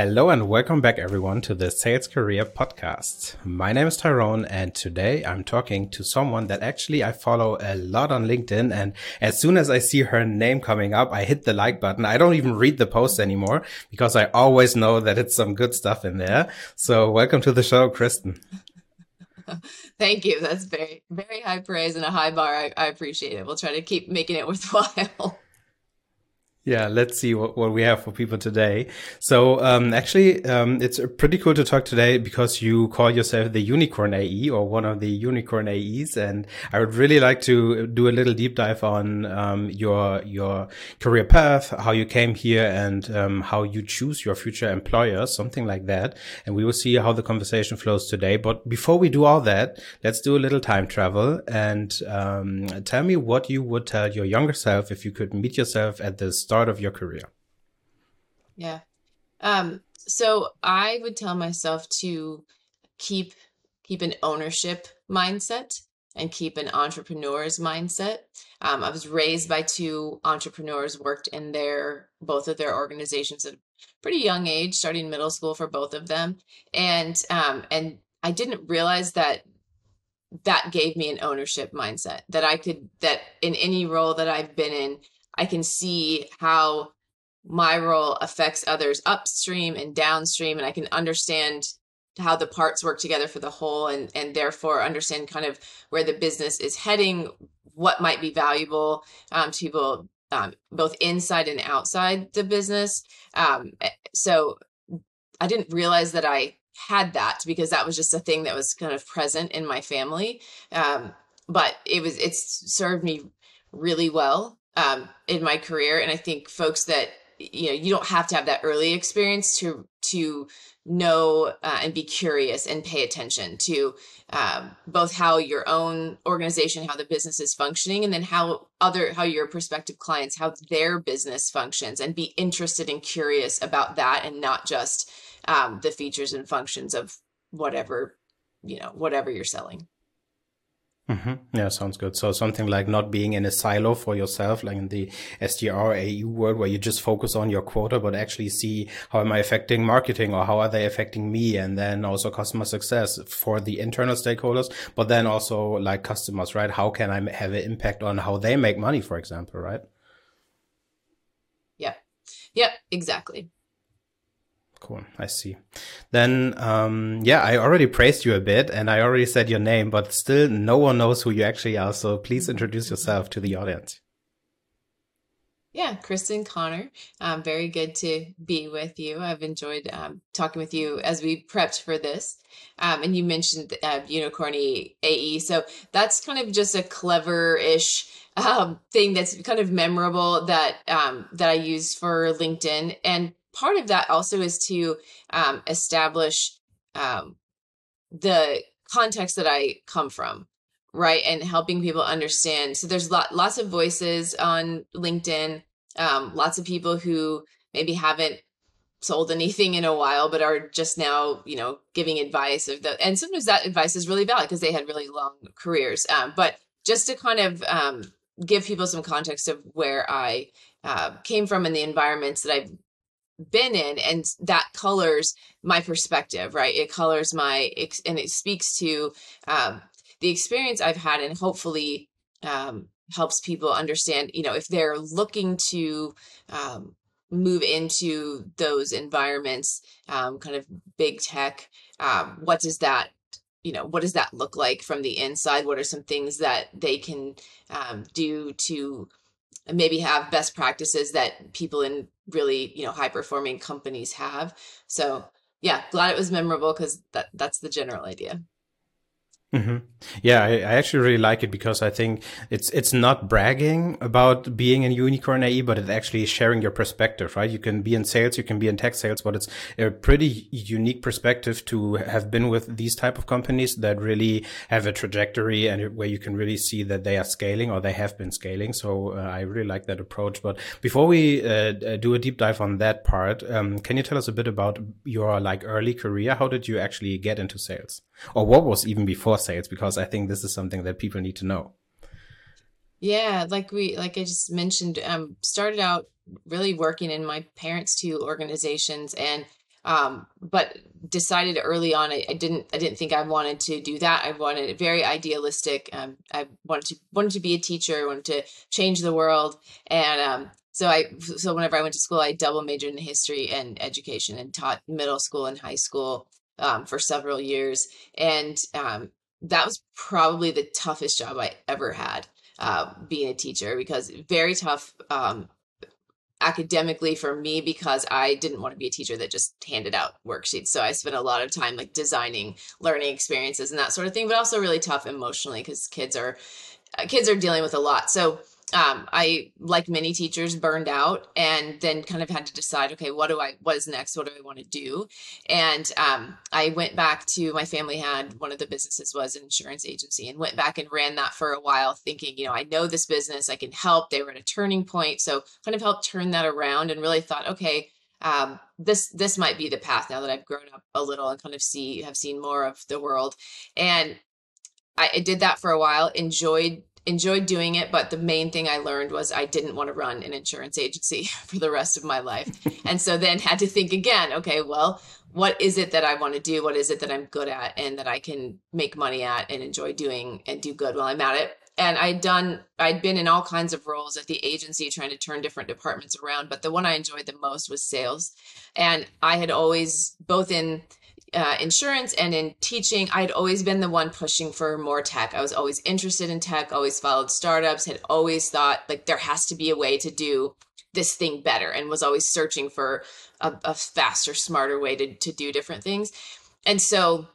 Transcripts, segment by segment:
Hello and welcome back everyone to the Sales Career Podcast. My name is Tyrone and today I'm talking to someone that actually I follow a lot on LinkedIn and as soon as I see her name coming up, I hit the like button. I don't even read the post anymore because I always know that it's some good stuff in there. So welcome to the show, Krysten. Thank you. That's very, very high praise and a high bar. I, I appreciate it. We'll try to keep making it worthwhile. Yeah, let's see what, what we have for people today. So, um, actually, um, it's pretty cool to talk today because you call yourself the unicorn AE or one of the unicorn AEs. And I would really like to do a little deep dive on, um, your, your career path, how you came here and, um, how you choose your future employer, something like that. And we will see how the conversation flows today. But before we do all that, let's do a little time travel and, um, tell me what you would tell your younger self if you could meet yourself at the start of your career? Yeah. Um, so I would tell myself to keep keep an ownership mindset and keep an entrepreneur's mindset. Um, I was raised by two entrepreneurs, worked in their both of their organizations at a pretty young age, starting middle school for both of them, and um, and I didn't realize that that gave me an ownership mindset that I could that in any role that I've been in I can see how my role affects others upstream and downstream and I can understand how the parts work together for the whole and and therefore understand kind of where the business is heading what might be valuable um, to people um, both inside and outside the business. Um, eh, so i didn't realize that i had that because that was just a thing that was kind of present in my family. Um, but it was it's served me really well um, in my career. And I think folks that you know you don't have to have that early experience to to know uh, and be curious and pay attention to um, both how your own organization how the business is functioning and then how other how your prospective clients how their business functions and be interested and curious about that and not just um, the features and functions of whatever you know whatever you're selling Mm-hmm. Yeah, sounds good. So something like not being in a silo for yourself, like in the SDR AE world, where you just focus on your quota, but actually see how am I affecting marketing or how are they affecting me, and then also customer success for the internal stakeholders, but then also like customers, right? How can I have an impact on how they make money, for example, right? Yeah. Yeah, Exactly. Cool. I see. Then, um, yeah, I already praised you a bit and I already said your name, but still no one knows who you actually are. So please introduce yourself to the audience. Yeah, Krysten Conner. Um, very good to be with you. I've enjoyed um, talking with you as we prepped for this. Um, and you mentioned uh, Unicorny AE. So that's kind of just a clever ish um, thing that's kind of memorable that um, that I use for LinkedIn. And part of that also is to um, establish um, the context that I come from, right, and helping people understand. So there's lot, lots of voices on LinkedIn, um, lots of people who maybe haven't sold anything in a while but are just now you know giving advice of the and sometimes that advice is really valid because they had really long careers um, but just to kind of um, give people some context of where i uh, came from and the environments that i've been in and that colors my perspective right? It colors my and it speaks to um, the experience i've had and hopefully um, helps people understand you know if they're looking to um, move into those environments um, kind of big tech um, what does that you know what does that look like from the inside? What are some things that they can um, do to maybe have best practices that people in really you know high performing companies have. So yeah glad it was memorable because that that's the general idea Mm-hmm. Yeah, I, I, actually really like it because I think it's it's not bragging about being a unicorn AE, but it's actually sharing your perspective, right? You can be in sales, you can be in tech sales, but it's a pretty unique perspective to have been with these type of companies that really have a trajectory and where you can really see that they are scaling or they have been scaling. So uh, I really like that approach. But before we uh, do a deep dive on that part, um, can you tell us a bit about your like early career? How did you actually get into sales? or what was even before sales because i think this is something that people need to know yeah like we like i just mentioned um started out really working in my parents two organizations and Um, but decided early on I, I, didn't I didn't think I wanted to do that. I wanted very idealistic. Um, I wanted to wanted to be a teacher, wanted to change the world, and um, so I so whenever I went to school, I double majored in history and education and taught middle school and high school um, for several years, and um, that was probably the toughest job I ever had, uh, being a teacher because very tough um, academically for me because I didn't want to be a teacher that just handed out worksheets. So I spent a lot of time like designing learning experiences and that sort of thing, but also really tough emotionally because kids are uh, kids are dealing with a lot. So um, I, like many teachers, burned out and then kind of had to decide, okay, what do I, what is next? What do I want to do? And um, I went back to my family had one of the businesses was an insurance agency and went back and ran that for a while, thinking, you know, I know this business, I can help. They were at a turning point, so kind of helped turn that around and really thought, okay, um, this this might be the path now that I've grown up a little and kind of see have seen more of the world. And I, I did that for a while, enjoyed enjoyed doing it, but the main thing I learned was I didn't want to run an insurance agency for the rest of my life. and so then had to think again, okay, well, what is it that I want to do? What is it that I'm good at and that I can make money at and enjoy doing and do good while I'm at it? And I'd done, I'd been in all kinds of roles at the agency trying to turn different departments around, but the one I enjoyed the most was sales. And I had always, both in uh, insurance and in teaching, I'd always been the one pushing for more tech. I was always interested in tech, always followed startups, had always thought like there has to be a way to do this thing better, and was always searching for a, a faster, smarter way to, to do different things. And so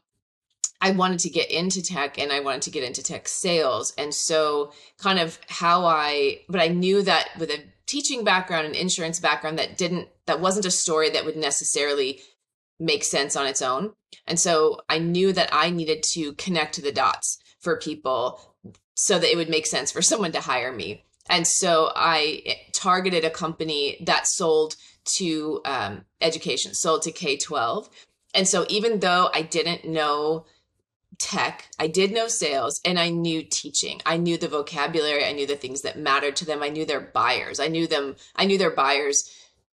I wanted to get into tech and I wanted to get into tech sales. And so, kind of how I, but I knew that with a teaching background and insurance background, that didn't, that wasn't a story that would necessarily make sense on its own. And so I knew that I needed to connect the dots for people so that it would make sense for someone to hire me. And so I targeted a company that sold to um, education, sold to K 12. And so even though I didn't know tech, I did know sales, and I knew teaching. I knew the vocabulary, I knew the things that mattered to them, I knew their buyers, I knew them, I knew their buyers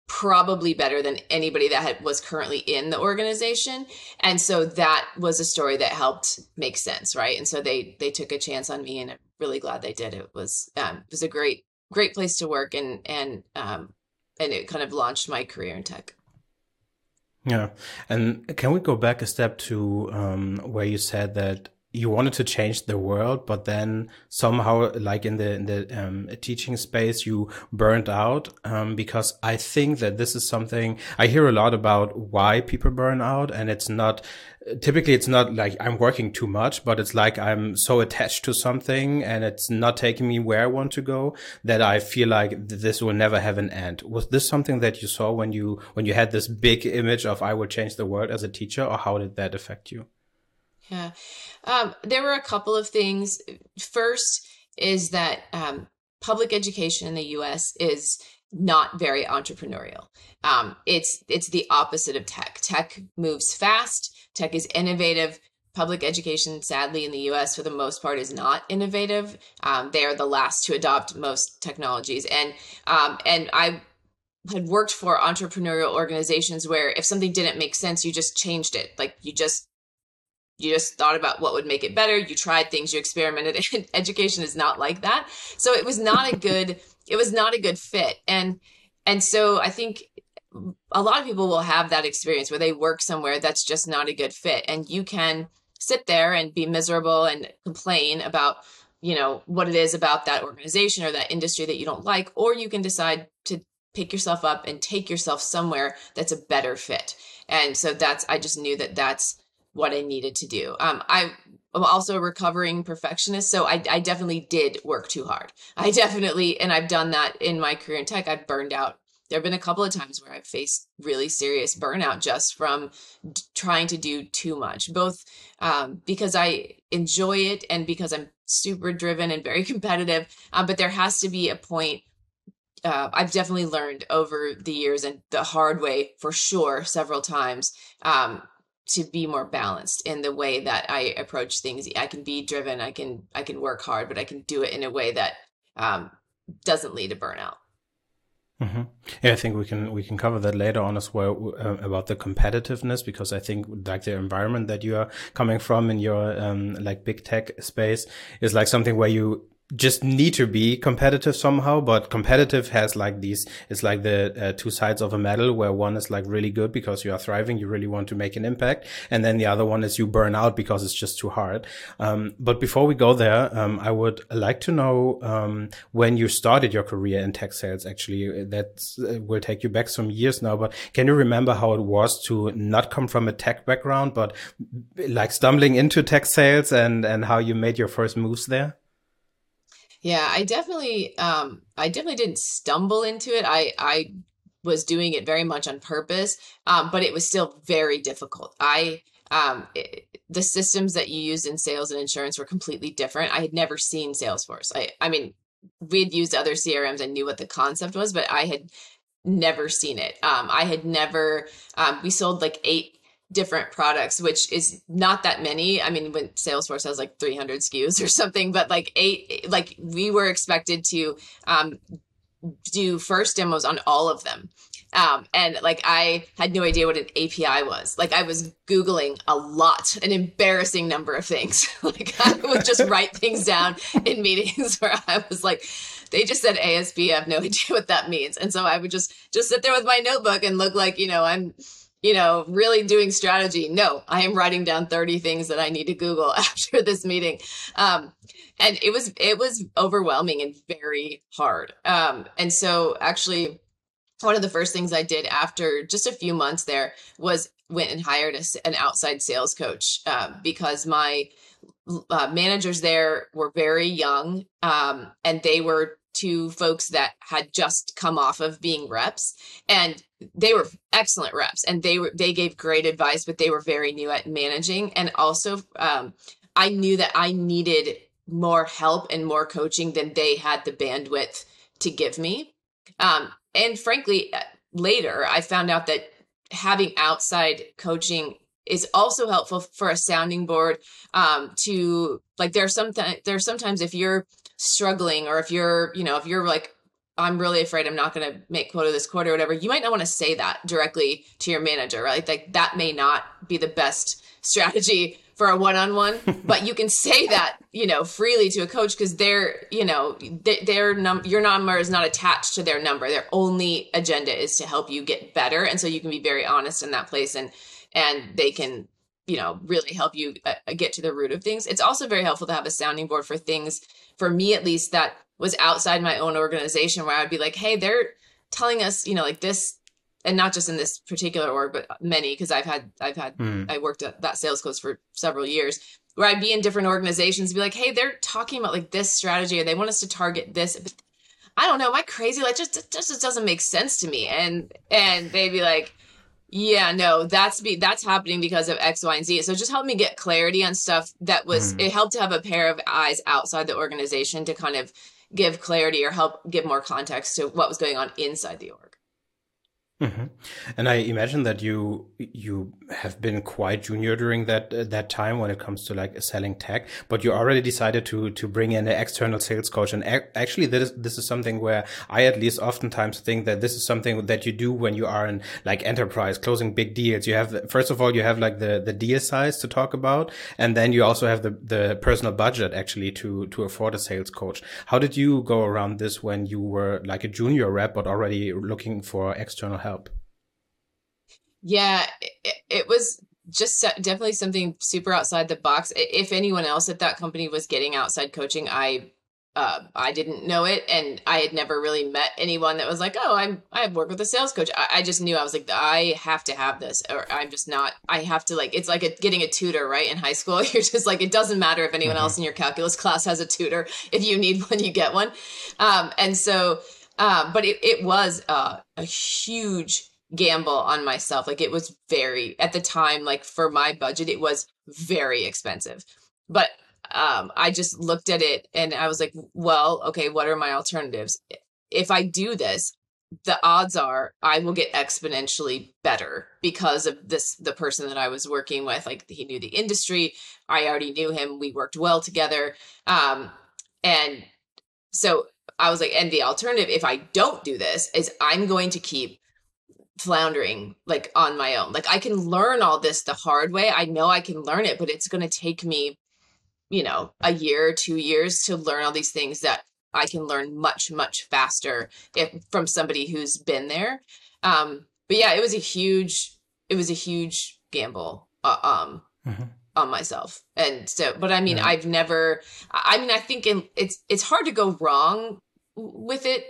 probably better than anybody that had, was currently in the organization. And so that was a story that helped make sense right? And so they they took a chance on me and i'm really glad they did. It was um, it was a great great place to work and and um and it kind of launched my career in tech. Yeah. And can we go back a step to um where you said that you wanted to change the world, but then somehow, like in the in the um, teaching space, you burned out. Um, because I think that this is something I hear a lot about why people burn out, and it's not typically it's not like I'm working too much, but it's like I'm so attached to something and it's not taking me where I want to go that I feel like this will never have an end. Was this something that you saw when you when you had this big image of I will change the world as a teacher, or how did that affect you? Yeah. Um, there were a couple of things. First is that um, public education in the US is not very entrepreneurial. Um, it's it's the opposite of tech. Tech moves fast. Tech is innovative. Public education, sadly, in the U.S. for the most part, is not innovative. Um, they are the last to adopt most technologies, and um, and I had worked for entrepreneurial organizations where if something didn't make sense, you just changed it. Like you just you just thought about what would make it better. You tried things you experimented education is not like that. So it was not a good it was not a good fit. And and so i think a lot of people will have that experience where they work somewhere that's just not a good fit. And you can sit there and be miserable and complain about you know what it is about that organization or that industry that you don't like or you can decide to pick yourself up and take yourself somewhere that's a better fit. And so that's i just knew that that's what I needed to do. Um, I am also a recovering perfectionist, so I, I definitely did work too hard. I definitely, and I've done that in my career in tech. I've burned out. There have been a couple of times where I've faced really serious burnout just from d- trying to do too much, both um, because I enjoy it and because I'm super driven and very competitive. Um, but there has to be a point uh, I've definitely learned over the years and the hard way for sure several times um, to be more balanced in the way that I approach things. I can be driven. I can I can work hard, but I can do it in a way that um, doesn't lead to burnout. Mm-hmm. Yeah, I think we can we can cover that later on as well uh, about the competitiveness because I think like the environment that you are coming from in your um, like big tech space is like something where you just need to be competitive somehow but competitive has like these it's like the uh, two sides of a medal where one is like really good because you are thriving you really want to make an impact and then the other one is you burn out because it's just too hard. Um, but before we go there um, i would like to know um, when you started your career in tech sales actually that uh, will take you back some years now but can you remember how it was to not come from a tech background but like stumbling into tech sales and and how you made your first moves there yeah, I definitely um I definitely didn't stumble into it. I I was doing it very much on purpose, um, but it was still very difficult. I um it, the systems that you used in sales and insurance were completely different. I had never seen Salesforce. I I mean, we had used other CRMs and knew what the concept was, but I had never seen it. Um, I had never. Um, we sold like eight different products, which is not that many. I mean, when Salesforce has like 300 SKUs or something, but like eight, like we were expected to um, do first demos on all of them. Um, and like I had no idea what an API was. Like I was Googling a lot, an embarrassing number of things. like I would just write things down in meetings where I was like, they just said ASP. I have no idea what that means. And so I would just just sit there with my notebook and look like, you know, I'm you know, really doing strategy. No, I am writing down 30 things that I need to Google after this meeting. Um, and it was, it was overwhelming and very hard. Um, and so actually one of the first things I did after just a few months there was went and hired a, an outside sales coach uh, because my uh, managers there were very young um, and they were two folks that had just come off of being reps and they were excellent reps and they were they gave great advice but they were very new at managing and also um, i knew that i needed more help and more coaching than they had the bandwidth to give me. Um, and frankly uh, later i found out that having outside coaching is also helpful for a sounding board um, to like there are some th- there are sometimes if you're struggling or if you're you know if you're like I'm really afraid I'm not going to make quota this quarter or whatever, you might not want to say that directly to your manager, right? Like that may not be the best strategy for a one-on-one, but you can say that, you know, freely to a coach because they're, you know, their num your number is not attached to their number. Their only agenda is to help you get better, and so you can be very honest in that place, and and they can, you know, really help you uh, get to the root of things. It's also very helpful to have a sounding board for things, for me at least, that was outside my own organization where I'd be like, hey, they're telling us, you know, like this, and not just in this particular org, but many, because I've had, I've had, mm. I worked at that sales coach for several years where I'd be in different organizations, be like, hey, they're talking about like this strategy, or they want us to target this. But I don't know, am I crazy? Like, just, just, just doesn't make sense to me. And, and they'd be like, yeah, no, that's be that's happening because of X, Y, and Z. So just help me get clarity on stuff that was mm. it helped to have a pair of eyes outside the organization to kind of give clarity or help give more context to what was going on inside the org. Mm-hmm. And I imagine that you you have been quite junior during that uh, that time when it comes to like selling tech, but you already decided to to bring in an external sales coach. And actually, this this is something where I at least oftentimes think that this is something that you do when you are in like enterprise closing big deals. You have first of all you have like the the deal size to talk about, and then you also have the the personal budget actually to to afford a sales coach. How did you go around this when you were like a junior rep but already looking for external help? Yeah, it, it was just definitely something super outside the box. If anyone else at that company was getting outside coaching, I uh, I didn't know it, and I had never really met anyone that was like, "Oh, I'm I work with a sales coach." I, I, just knew I was like, I have to have this, or I'm just not. I have to like. It's like a, getting a tutor, right? In high school, you're just like, it doesn't matter if anyone mm-hmm. else in your calculus class has a tutor. If you need one, you get one. Um, and so uh, but it, it was uh, a huge gamble on myself. Like it was very, at the time, like for my budget, it was very expensive. But um, I just looked at it and I was like, well, okay, what are my alternatives? If I do this, the odds are I will get exponentially better because of this the person that I was working with like he knew the industry I already knew him we worked well together um and so I was like, and the alternative, if I don't do this, is I'm going to keep floundering like on my own. Like I can learn all this the hard way. I know I can learn it, but it's going to take me, you know, a year, two years to learn all these things that I can learn much, much faster if from somebody who's been there. Um, but yeah, it was a huge, it was a huge gamble. Uh, um, mm-hmm on myself. And so, but I mean, yeah. I've never, I mean, I think in, it's, it's hard to go wrong with it.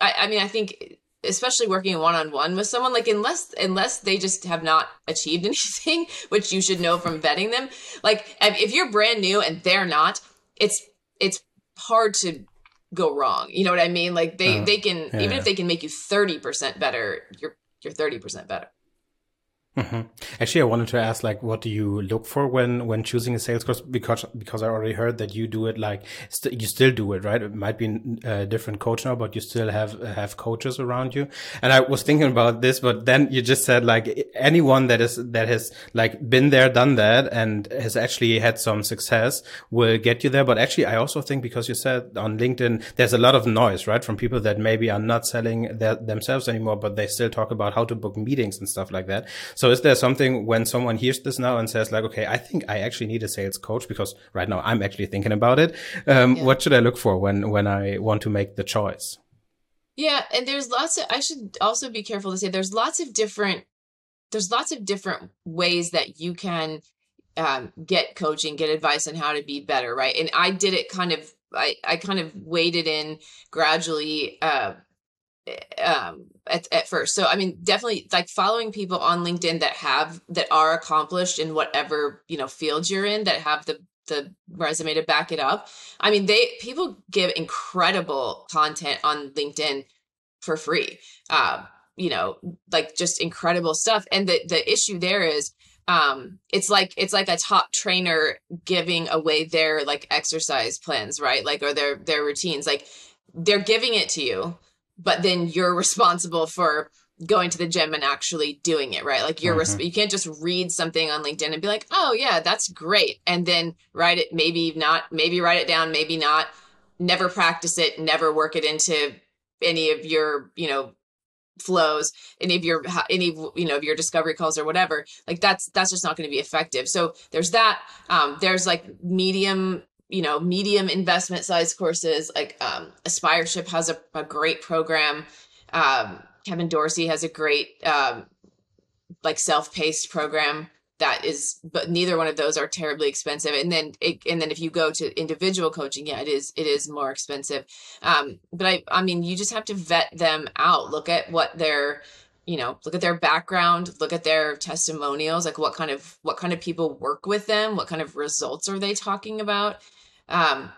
I, I mean, I think especially working one on one with someone, like unless, unless they just have not achieved anything, which you should know from vetting them. Like if you're brand new and they're not, it's, it's hard to go wrong. You know what I mean? Like they, uh, they can, yeah. even if they can make you 30% better, you're, you're 30% better. Mm-hmm. Actually, I wanted to ask, like, what do you look for when when choosing a sales course? Because because I already heard that you do it like st you still do it, right? It might be a different coach now, but you still have have coaches around you. And I was thinking about this, but then you just said like anyone that is that has like been there, done that, and has actually had some success will get you there. But actually, I also think because you said on LinkedIn, there's a lot of noise, right, from people that maybe are not selling their, themselves anymore, but they still talk about how to book meetings and stuff like that. So so is there something when someone hears this now and says like, okay, I think I actually need a sales coach because right now I'm actually thinking about it. Um, yeah. What should I look for when, when I want to make the choice? Yeah. And there's lots of, I should also be careful to say there's lots of different, there's lots of different ways that you can um, get coaching, get advice on how to be better. Right. And I did it kind of, I, I kind of waded in gradually, uh, um at, at first. So i mean definitely like following people on linkedin that have that are accomplished in whatever you know field you're in that have the the resume to back it up i mean they people give incredible content on linkedin for free. Uh, you know like just incredible stuff. And the the issue there is um it's like it's like a top trainer giving away their like exercise plans right? Like or their their routines. Like they're giving it to you but then you're responsible for going to the gym and actually doing it right? Like you're mm-hmm. you can't just read something on linkedin and be like oh yeah that's great and then write it maybe not maybe write it down maybe not never practice it never work it into any of your you know flows any of your any you know of your discovery calls or whatever. Like that's that's just not going to be effective. So there's that um there's like medium you know medium investment size courses like um, aspireship has a, a great program. Um, kevin dorsey has a great um, like self-paced program that is but neither one of those are terribly expensive. And then it, and then if you go to individual coaching yeah it is it is more expensive. Um but i i mean you just have to vet them out. Look at what their you know look at their background look at their testimonials like what kind of what kind of people work with them what kind of results are they talking about um,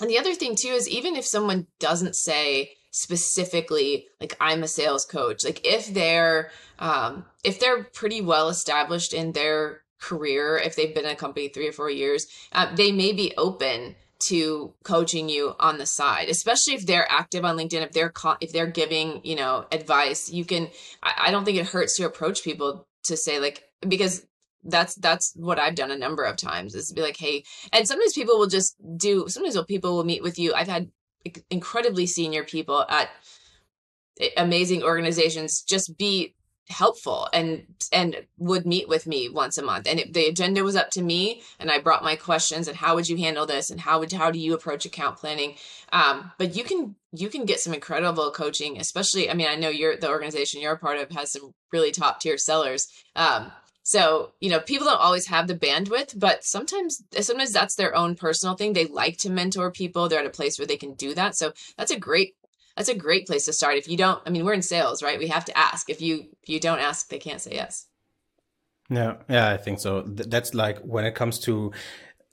and the other thing too is even if someone doesn't say specifically like I'm a sales coach, like if they're um, if they're pretty well established in their career, if they've been in a company three or four years, uh, they may be open to coaching you on the side especially if they're active on linkedin if they're if they're giving you know advice. You can I, I don't think it hurts to approach people to say like because that's that's what I've done a number of times is to be like, hey, and sometimes people will just do. Sometimes people will meet with you. I've had incredibly senior people at amazing organizations just be helpful and and would meet with me once a month and it, the agenda was up to me and i brought my questions and how would you handle this and how would how do you approach account planning um, but you can you can get some incredible coaching especially i mean i know you're the organization you're a part of has some really top tier sellers um, so, you know, people don't always have the bandwidth, but sometimes sometimes that's their own personal thing. They like to mentor people. They're at a place where they can do that. So, that's a great that's a great place to start. If you don't, I mean, we're in sales, right? We have to ask. If you if you don't ask, they can't say yes. Yeah, yeah, I think so. That's like when it comes to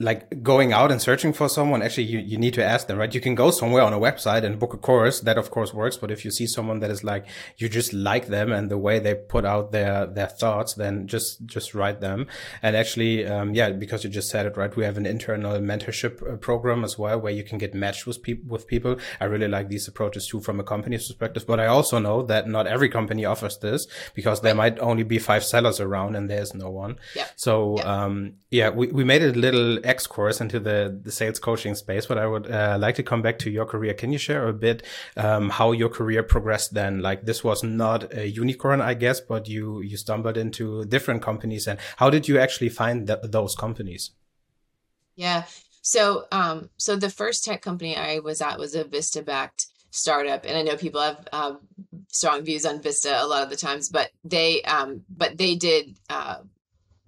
like going out and searching for someone, actually, you, you need to ask them, right? You can go somewhere on a website and book a course. That of course works. But if you see someone that is like, you just like them and the way they put out their, their thoughts, then just, just write them. And actually, um, yeah, because you just said it, right? We have an internal mentorship uh, program as well where you can get matched with people, with people. I really like these approaches too from a company's perspective. But I also know that not every company offers this because there might only be five sellers around and there's no one. Yeah. So, yeah. um, yeah, we, we made it a little X course into the, the sales coaching space, but I would uh, like to come back to your career. Can you share a bit um, how your career progressed then? Like this was not a unicorn, I guess, but you you stumbled into different companies, and how did you actually find th those companies? Yeah. So, um, so the first tech company I was at was a Vista backed startup, and I know people have um, strong views on Vista a lot of the times, but they, um, but they did uh,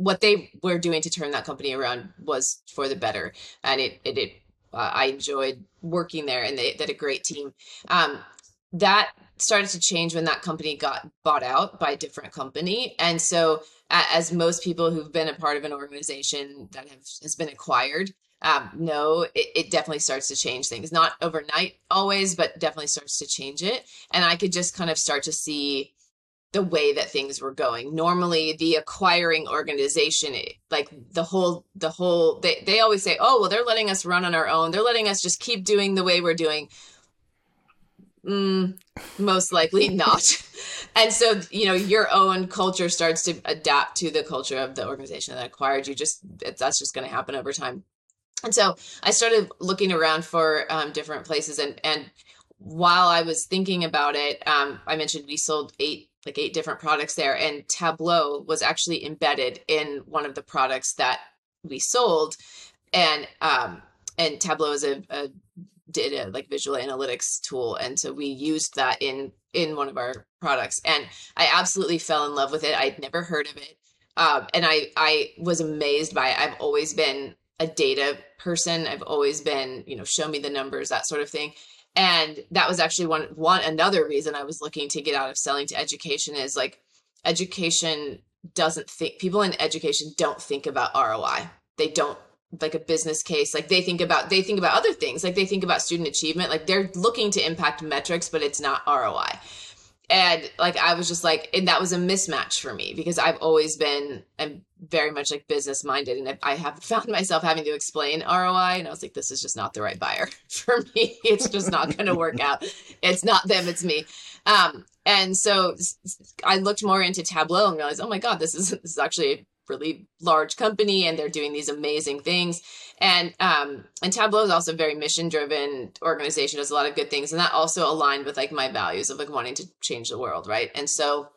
what they were doing to turn that company around was for the better, and it, it, it uh, I enjoyed working there, and they, they had a great team. Um, that started to change when that company got bought out by a different company, and so as most people who've been a part of an organization that have, has been acquired um, know, it, it, definitely starts to change things. Not overnight always, but definitely starts to change it. And I could just kind of start to see the way that things were going. Normally, the acquiring organization, like the whole, the whole, they, they always say, oh, well, they're letting us run on our own. They're letting us just keep doing the way we're doing. Mm, most likely not. and so, you know, your own culture starts to adapt to the culture of the organization that acquired you. Just that's just going to happen over time. And so I started looking around for um, different places. And, and while I was thinking about it, um, I mentioned we sold eight like eight different products there and tableau was actually embedded in one of the products that we sold and um and tableau is a, a data like visual analytics tool and so we used that in in one of our products and i absolutely fell in love with it. I'd never heard of it um, and i i was amazed by it. I've always been a data person. I've always been you know show me the numbers that sort of thing and that was actually one one another reason i was looking to get out of selling to education is like education doesn't think people in education don't think about roi they don't like a business case like they think about they think about other things. Like they think about student achievement. Like they're looking to impact metrics but it's not roi and like i was just like and that was a mismatch for me because i've always been i'm very much like business minded and i have found myself having to explain roi and i was like this is just not the right buyer for me. It's just not going to work out. It's not them it's me. Um and so i looked more into tableau and realized oh my god this is this is actually really large company and they're doing these amazing things. And um, and Tableau is also a very mission driven organization, does a lot of good things. And that also aligned with like my values of like wanting to change the world, right? And so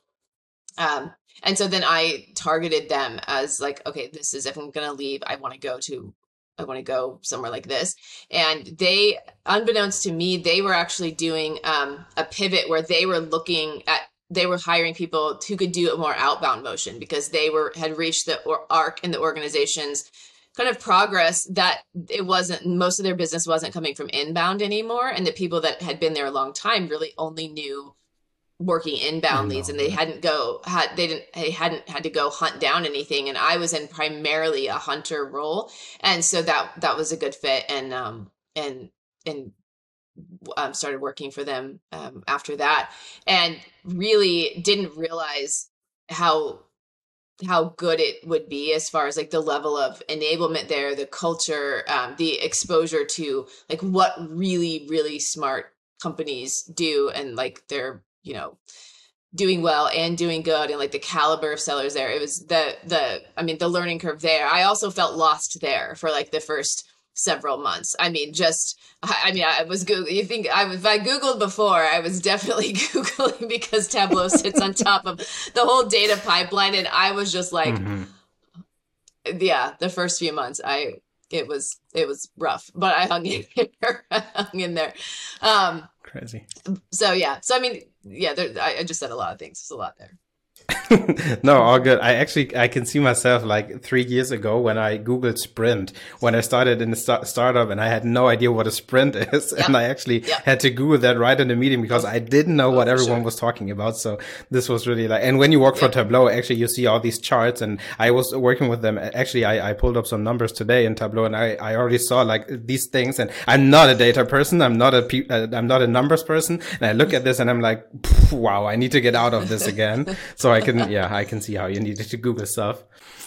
um and so then I targeted them as like, okay, this is if I'm gonna leave, I want to go to I want to go somewhere like this. And they, unbeknownst to me, they were actually doing um, a pivot where they were looking at they were hiring people who could do a more outbound motion because they were had reached the arc in the organization's kind of progress that it wasn't most of their business wasn't coming from inbound anymore. And the people that had been there a long time really only knew working inbound leads and they hadn't go had they didn't they hadn't had to go hunt down anything. And I was in primarily a hunter role. And so that that was a good fit. And um and and um, started working for them um, after that, and really didn't realize how how good it would be as far as like the level of enablement there, the culture, um, the exposure to like what really really smart companies do, and like they're you know doing well and doing good and like the caliber of sellers there. It was the the i mean the learning curve there. I also felt lost there for like the first several months. I mean, just I mean, I was Google. You think I if I googled before, I was definitely googling because Tableau sits on top of the whole data pipeline, and I was just like, mm-hmm. yeah, the first few months, I it was it was rough, but I hung in there, hung in there. Um, Crazy. So yeah, so I mean, yeah, there, I, I just said a lot of things. There's a lot there. no, all good. I actually I can see myself like three years ago when I googled sprint when I started in the start- startup and I had no idea what a sprint is, yep. and I actually yep. had to Google that right in the meeting because I didn't know oh, what everyone sure. was talking about. So this was really like, and when you work yep. for Tableau, actually you see all these charts, and I was working with them. Actually, I, I pulled up some numbers today in Tableau, and I I already saw like these things, and I'm not a data person. I'm not a pe- uh, I'm not a numbers person, and I look at this and I'm like, wow, I need to get out of this again. so I can yeah, I can see how you needed to Google stuff.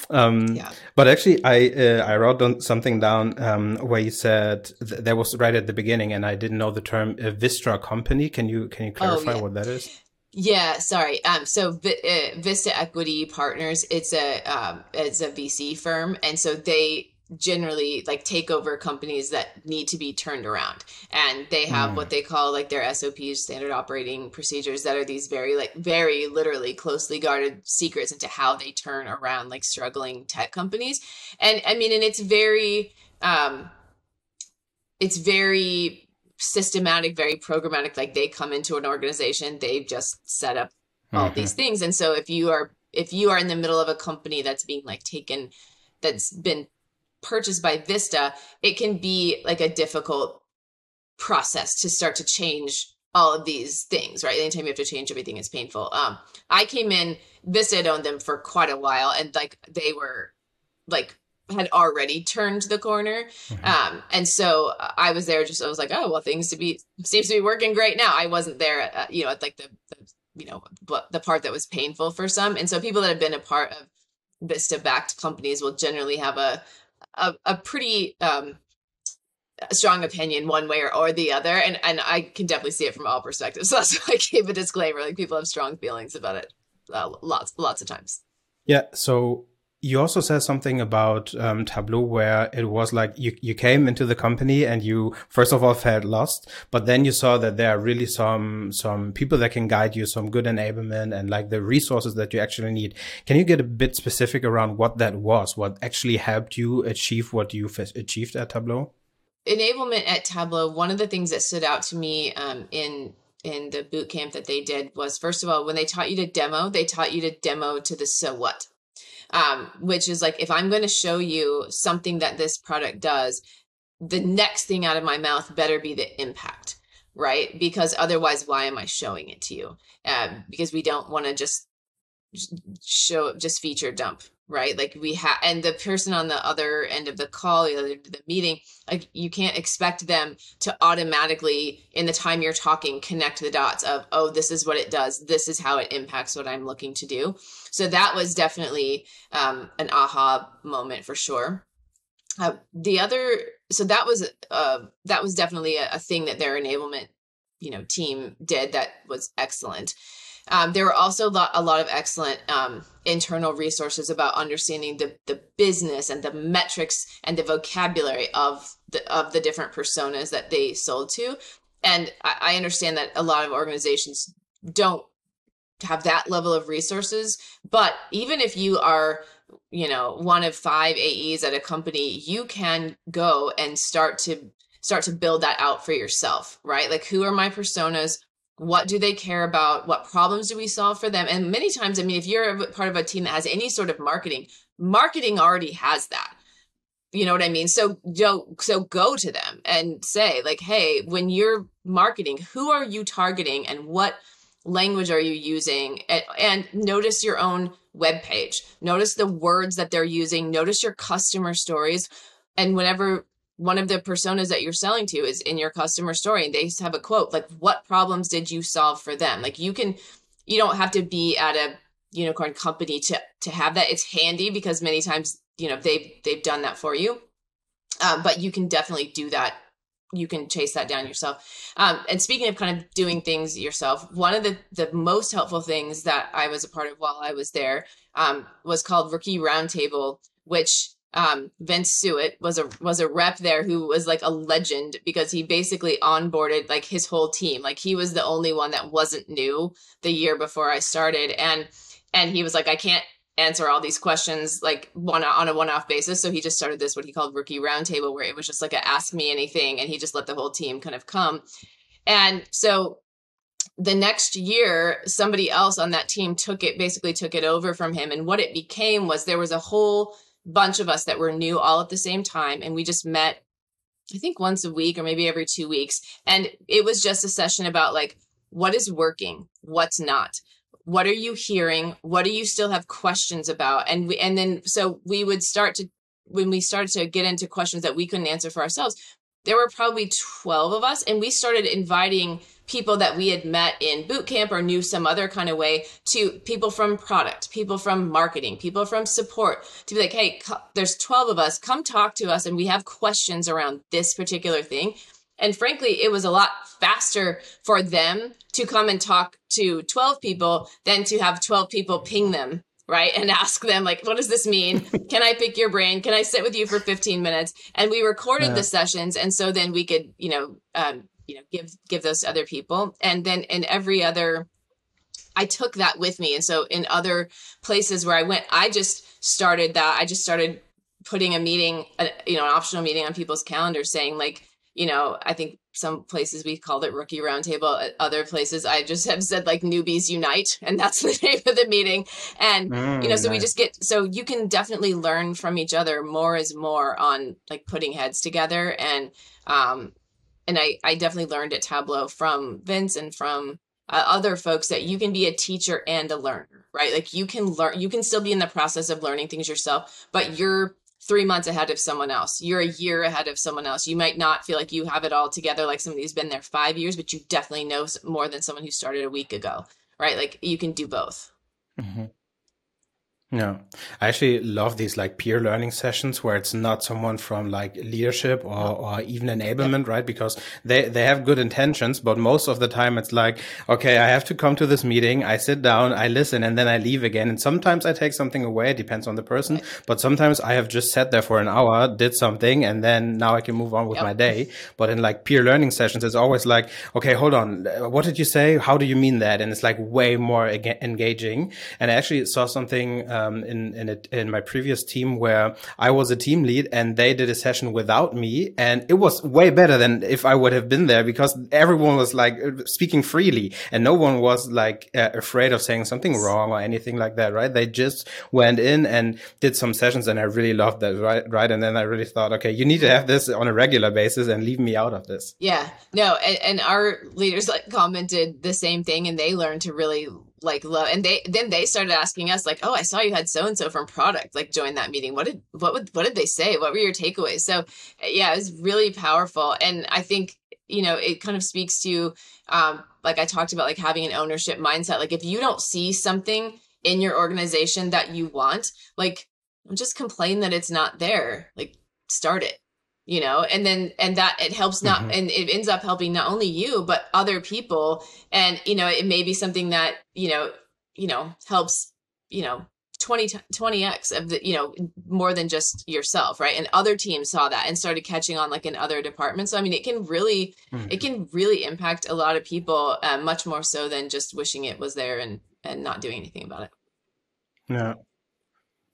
Um, yeah. But actually, I uh, I wrote on something down um, where you said th- that was right at the beginning, and I didn't know the term uh, Vistra company. Can you can you oh, clarify oh, yeah. what that is? Yeah, sorry. Um, so v- uh, Vista Equity Partners, it's a um, it's a VC firm, and so they generally like take over companies that need to be turned around and they have mm. what they call like their SOPs standard operating procedures that are these very like very literally closely guarded secrets into how they turn around like struggling tech companies and I mean and it's very um it's very systematic very programmatic like they come into an organization they've just set up all mm-hmm. these things and so if you are if you are in the middle of a company that's being like taken that's been purchased by Vista, it can be like a difficult process to start to change all of these things, right? Anytime you have to change everything, it's painful. Um, I came in, Vista had owned them for quite a while, and like they were like had already turned the corner. Mm-hmm. Um, and so I was there just, I was like, oh, well, things to be, seems to be working great now. I wasn't there, uh, you know, at like the, the, you know, the part that was painful for some. And so people that have been a part of Vista backed companies will generally have a, a, a pretty um, strong opinion one way or, or the other and and i can definitely see it from all perspectives. So that's why i gave a disclaimer like people have strong feelings about it uh, lots lots of times. Yeah so you also said something about um, Tableau where it was like you, you came into the company and you first of all felt lost, but then you saw that there are really some some people that can guide you, some good enablement and like the resources that you actually need. Can you get a bit specific around what that was? What actually helped you achieve what you've achieved at Tableau? Enablement at Tableau. One of the things that stood out to me um, in in the boot camp that they did was first of all when they taught you to demo, they taught you to demo to the so what um, which is like if I'm going to show you something that this product does, the next thing out of my mouth better be the impact, right? Because otherwise, why am I showing it to you? Um, because we don't want to just show just feature dump right? Like we have and the person on the other end of the call the other the meeting like you can't expect them to automatically in the time you're talking connect the dots of oh this is what it does. This is how it impacts what i'm looking to do. So that was definitely um, an aha moment for sure. Uh, the other so that was uh, that was definitely a, a thing that their enablement you know team did that was excellent um, there were also a lot, a lot of excellent um, internal resources about understanding the, the business and the metrics and the vocabulary of the of the different personas that they sold to. And I, I understand that a lot of organizations don't have that level of resources. But even if you are, you know, one of five AEs at a company, you can go and start to start to build that out for yourself, right? Like who are my personas? What do they care about? What problems do we solve for them? And many times i mean if you're part of a team that has any sort of marketing marketing already has that. You know what i mean? So so go to them and say like hey when you're marketing who are you targeting and what language are you using? And, and notice your own web page notice the words that they're using. Notice your customer stories. And whenever one of the personas that you're selling to is in your customer story and they have a quote like what problems did you solve for them? Like you can you don't have to be at a unicorn company to to have that. It's handy because many times you know they've they've done that for you. Uh, but you can definitely do that. You can chase that down yourself. Um, and speaking of kind of doing things yourself one of the the most helpful things that i was a part of while i was there um, was called rookie roundtable which um, Vince Suet was a was a rep there who was like a legend because he basically onboarded like his whole team. Like he was the only one that wasn't new the year before I started, and and he was like, I can't answer all these questions like one on a one off basis. So he just started this what he called rookie roundtable, where it was just like a ask me anything, and he just let the whole team kind of come. And so the next year somebody else on that team took it basically took it over from him and what it became was there was a whole bunch of us that were new all at the same time and we just met I think once a week or maybe every 2 weeks and it was just a session about like what is working, what's not. What are you hearing? What do you still have questions about? And we and then so we would start to when we started to get into questions that we couldn't answer for ourselves, there were probably 12 of us and we started inviting people that we had met in boot camp or knew some other kind of way to people from product, people from marketing, people from support to be like, hey, there's 12 of us, come talk to us and we have questions around this particular thing. And frankly, it was a lot faster for them to come and talk to 12 people than to have 12 people ping them right? And ask them like, what does this mean? Can I pick your brain? Can I sit with you for 15 minutes? And we recorded yeah. the sessions. And so then we could, you know, um, you know, give, give those to other people. And then in every other, I took that with me. And so in other places where I went, I just started that. I just started putting a meeting, a, you know, an optional meeting on people's calendars saying like, you know, I think some places we called it rookie roundtable. at Other places I just have said like newbies unite, and that's the name of the meeting. And mm, you know, so nice. we just get so you can definitely learn from each other. More is more on like putting heads together, and um, and I I definitely learned at Tableau from Vince and from uh, other folks that you can be a teacher and a learner, right? Like you can learn, you can still be in the process of learning things yourself, but you're three months ahead of someone else. You're a year ahead of someone else. You might not feel like you have it all together like somebody who's been there five years, but you definitely know more than someone who started a week ago, right? Like you can do both. Mm-hmm. Yeah, I actually love these like peer learning sessions where it's not someone from like leadership or, or even enablement, right? Because they, they have good intentions, but most of the time it's like, okay, I have to come to this meeting. I sit down, I listen, and then I leave again. And sometimes I take something away. It depends on the person, but sometimes I have just sat there for an hour, did something, and then now I can move on with yep. my day. But in like peer learning sessions, it's always like, okay, hold on. What did you say? How do you mean that? And it's like way more engaging. And I actually saw something, uh, um, in in, a, in my previous team where I was a team lead and they did a session without me, and it was way better than if I would have been there because everyone was like speaking freely and no one was like uh, afraid of saying something wrong or anything like that, right? They just went in and did some sessions, and I really loved that, right? Right, and then I really thought, okay, you need to have this on a regular basis and leave me out of this. Yeah, no, and, and our leaders like commented the same thing, and they learned to really like love and they then they started asking us like oh i saw you had so and so from product like join that meeting. What did what would what did they say? What were your takeaways? So yeah it was really powerful. And i think you know it kind of speaks to um like i talked about like having an ownership mindset. Like if you don't see something in your organization that you want like just complain that it's not there. Like start it you know and then and that it helps not mm-hmm. and it ends up helping not only you but other people. And you know it may be something that you know you know helps you know 20 20x of the you know more than just yourself right? And other teams saw that and started catching on like in other departments. So i mean it can really mm-hmm. it can really impact a lot of people uh, much more so than just wishing it was there and and not doing anything about it. Yeah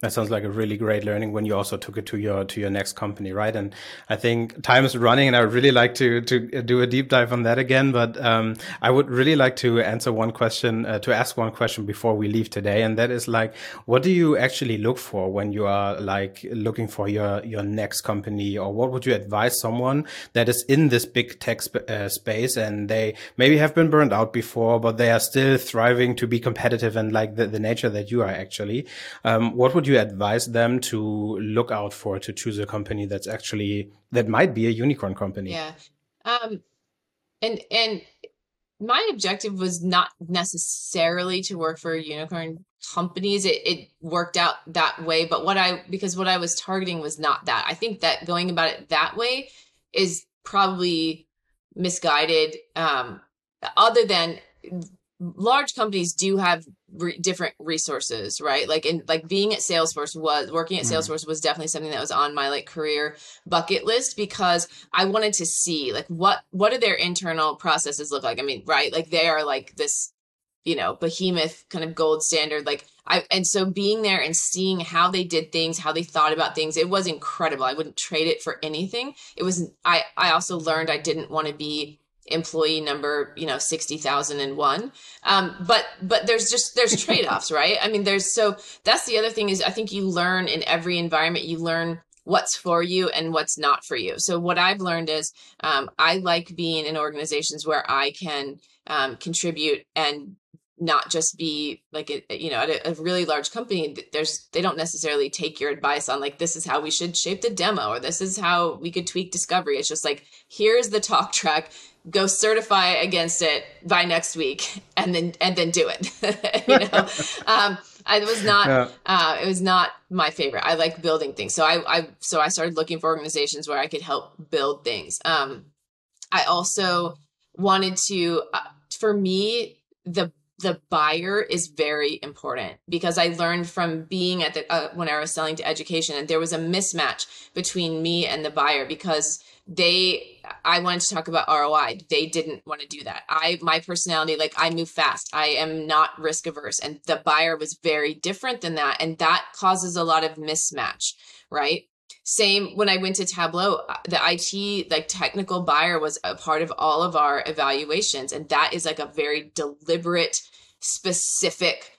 that sounds like a really great learning when you also took it to your to your next company, right? And I think time is running, and I would really like to to do a deep dive on that again. But um, I would really like to answer one question, uh, to ask one question before we leave today, and that is like, what do you actually look for when you are like looking for your your next company, or what would you advise someone that is in this big tech sp uh, space and they maybe have been burned out before, but they are still thriving to be competitive and like the, the nature that you are actually. Um, what would you you advise them to look out for to choose a company that's actually that might be a unicorn company? Yeah. Um and and my objective was not necessarily to work for unicorn companies. It, it worked out that way, but what I because what I was targeting was not that. I think that going about it that way is probably misguided. Um, other than large companies do have re- different resources, right? Like in like being at Salesforce was working at mm. Salesforce was definitely something that was on my like career bucket list because I wanted to see like what what do their internal processes look like? I mean, right? Like they are like this you know behemoth kind of gold standard like i and so being there and seeing how they did things how they thought about things it was incredible i wouldn't trade it for anything it was i i also learned i didn't want to be employee number you know 60,001 um but but there's just there's trade-offs right? I mean there's so that's the other thing is i think you learn in every environment you learn what's for you and what's not for you. So what i've learned is um, i like being in organizations where i can um, contribute and not just be like a, you know at a, a, really large company there's they don't necessarily take your advice on like this is how we should shape the demo or this is how we could tweak discovery. It's just like here's the talk track go certify against it by next week and then and then do it you know? Um i was not yeah. uh it was not my favorite. I like building things. So i i so i started looking for organizations where i could help build things. Um i also wanted to uh, for me the the buyer is very important because I learned from being at the uh, when I was selling to education and there was a mismatch between me and the buyer because they I wanted to talk about ROI. They didn't want to do that. I my personality like I move fast. I am not risk averse and the buyer was very different than that and that causes a lot of mismatch, right? Same when I went to Tableau, uh, the IT like technical buyer was a part of all of our evaluations and that is like a very deliberate specific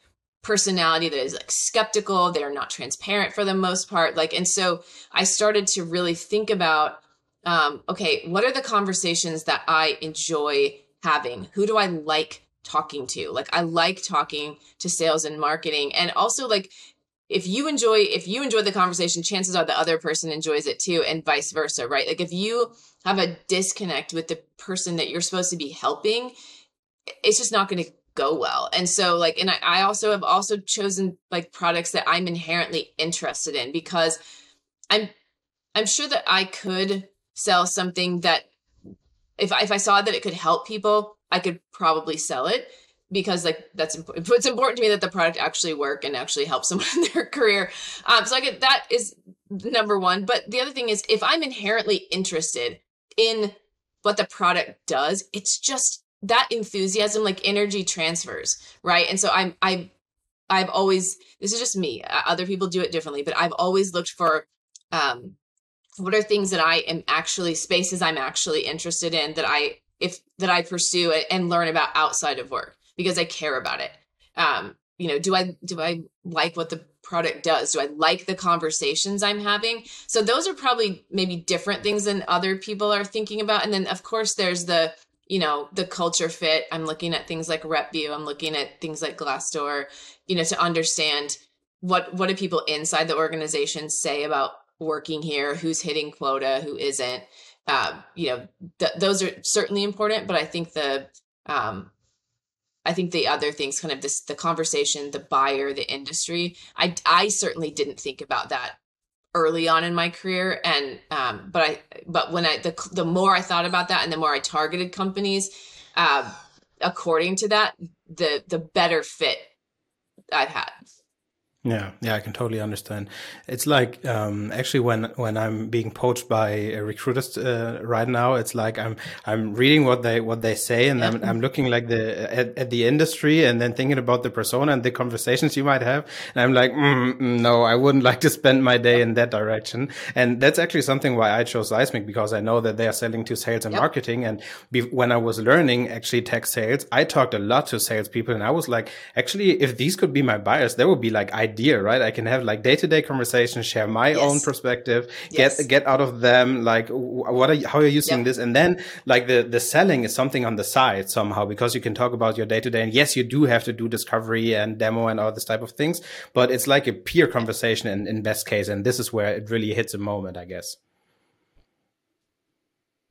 personality that is like skeptical, they're not transparent for the most part like and so I started to really think about um, okay, what are the conversations that I enjoy having? Who do I like talking to? Like, I like talking to sales and marketing. And also, like, if you enjoy if you enjoy the conversation chances are the other person enjoys it too and vice versa right? Like if you have a disconnect with the person that you're supposed to be helping it's just not going to go well. And so like and I, I also have also chosen like products that i'm inherently interested in because i'm i'm sure that i could sell something that if I, if I saw that it could help people, I could probably sell it because like that's important. It's important to me that the product actually work and actually help someone in their career. Um, so I get that is number one. But the other thing is if I'm inherently interested in what the product does, it's just that enthusiasm, like energy transfers, right? And so I'm I I've always this is just me. Other people do it differently, but I've always looked for um what are things that I am actually spaces I'm actually interested in that I if that I pursue and learn about outside of work because I care about it. Um, you know, do I do I like what the product does? Do I like the conversations I'm having? So those are probably maybe different things than other people are thinking about. And then of course there's the you know the culture fit. I'm looking at things like RepVue. I'm looking at things like Glassdoor. You know to understand what what do people inside the organization say about working here, who's hitting quota, who isn't. Uh, you know, th- those are certainly important, but I think the um, I think the other things, kind of this, the conversation, the buyer, the industry. I I certainly didn't think about that early on in my career, and um, but I but when I the the more I thought about that, and the more I targeted companies, uh, according to that, the the better fit I've had. Yeah, yeah, I can totally understand. It's like um, actually when when I'm being poached by recruiters uh, right now, it's like I'm I'm reading what they what they say, and. I'm I'm looking like the at, at, the industry, and then thinking about the persona and the conversations you might have, and I'm like, mm, mm, no, I wouldn't like to spend my day in that direction. And that's actually something why I chose Seismic because I know that they are selling to sales and yep. marketing. And be, when I was learning actually tech sales, I talked a lot to salespeople, and I was like, actually, if these could be my buyers, they would be like I idea, right? I can have like day to day conversations, share my yes. own perspective, yes. get get out of them like what are you, how are you using yep. this, and then like the the selling is something on the side somehow because you can talk about your day to day. And yes, you do have to do discovery and demo and all this type of things, but it's like a peer conversation in, in best case, and this is where it really hits a moment, I guess.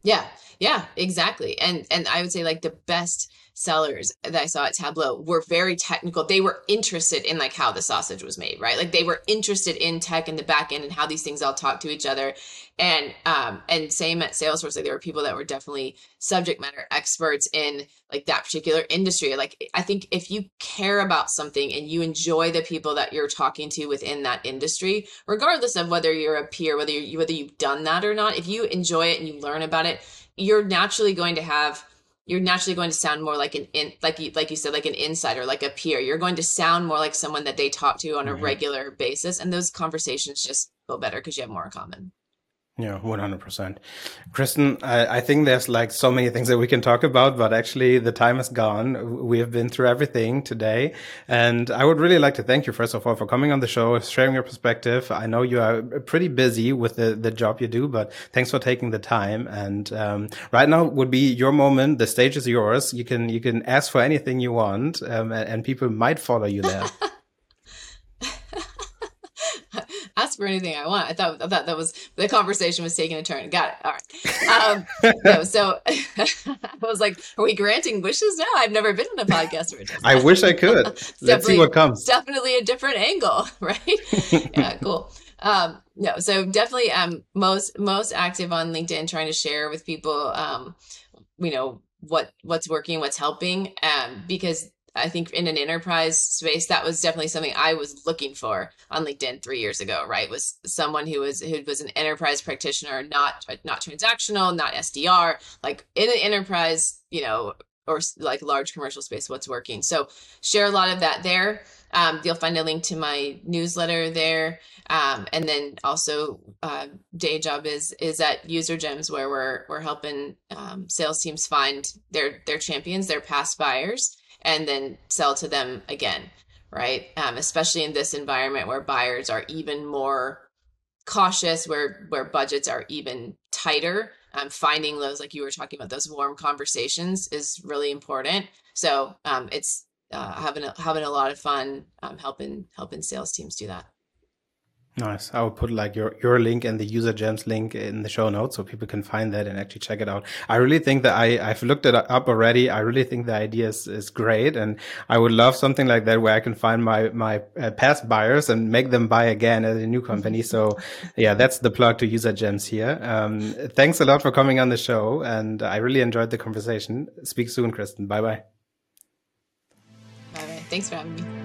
Yeah, yeah, exactly. And and I would say like the best sellers that I saw at Tableau were very technical. They were interested in like how the sausage was made, right? Like they were interested in tech and the back end and how these things all talk to each other. And um and same at Salesforce, like there were people that were definitely subject matter experts in like that particular industry. Like I think if you care about something and you enjoy the people that you're talking to within that industry, regardless of whether you're a peer, whether you whether you've done that or not, if you enjoy it and you learn about it, you're naturally going to have you're naturally going to sound more like an in like you like you said like an insider like a peer. You're going to sound more like someone that they talk to on a regular basis and those conversations just go better because you have more in common yeah, 100%. Krysten, I, I, think there's like so many things that we can talk about, but actually the time is gone. We have been through everything today. And I would really like to thank you, first of all, for coming on the show, sharing your perspective. I know you are pretty busy with the, the job you do, but thanks for taking the time. And, um, right now would be your moment. The stage is yours. You can, you can ask for anything you want, um, and, and people might follow you there. ask for anything I want. I thought I thought that was the conversation was taking a turn. Got it. All right. Um, no, so I was like, "Are we granting wishes now?" I've never been in a podcast I wish I could. Let's see what comes. Definitely a different angle, right? yeah, cool. Um, no, so definitely, um, most most active on LinkedIn, trying to share with people, um, you know, what what's working, what's helping, um, because I think in an enterprise space, that was definitely something I was looking for on LinkedIn three years ago. Right, was someone who was who was an enterprise practitioner, not not transactional, not SDR, like in an enterprise, you know, or like large commercial space, what's working. So share a lot of that there. Um, you'll find a link to my newsletter there. Um, and then also uh, day job is is at UserGems where we're we're helping um, sales teams find their their champions, their past buyers, and then sell to them again, right? Um, especially in this environment where buyers are even more cautious, where where budgets are even tighter. Um, finding those, like you were talking about, those warm conversations is really important. So um, it's uh, having a, having a lot of fun um, helping helping sales teams do that. Nice. I will put like your, your link and the UserGems link in the show notes so people can find that and actually check it out. I really think that I, I've looked it up already. I really think the idea is, is great. And I would love something like that where I can find my, my uh, past buyers and make them buy again at a new company. So yeah, that's the plug to UserGems here. Um, thanks a lot for coming on the show. And I really enjoyed the conversation. Speak soon, Krysten. Bye bye. Bye bye. Thanks for having me.